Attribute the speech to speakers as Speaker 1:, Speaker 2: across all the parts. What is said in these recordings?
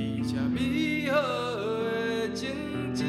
Speaker 1: 一切美好的景致。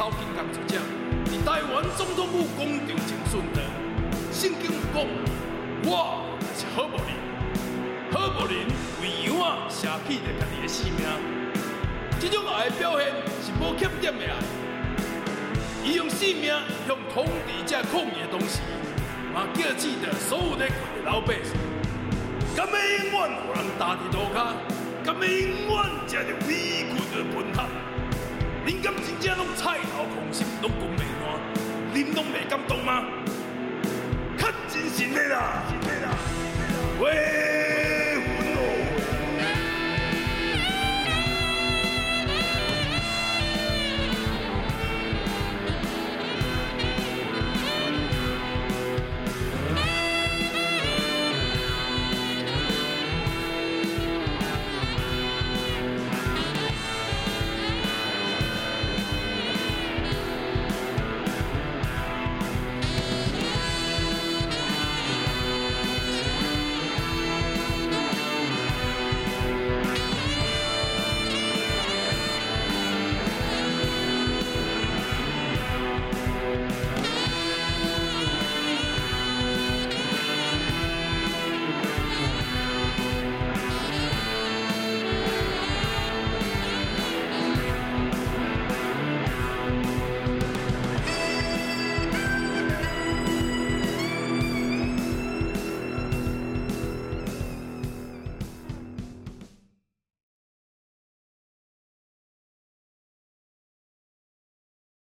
Speaker 1: 草金刚出家，伫台湾总统府广场真顺的。圣经有讲，我是好无人，好无人为羊，舍弃了家己的性命。这种爱的表现是无缺点的啊！伊用性命向统治者抗议的同时，嘛叫记得所有的老百姓，甘要永远有人打伫涂骹，甘要永远食着委屈的饭盒。我狂笑都共鸣我，脸都未感动吗？看见是你啦。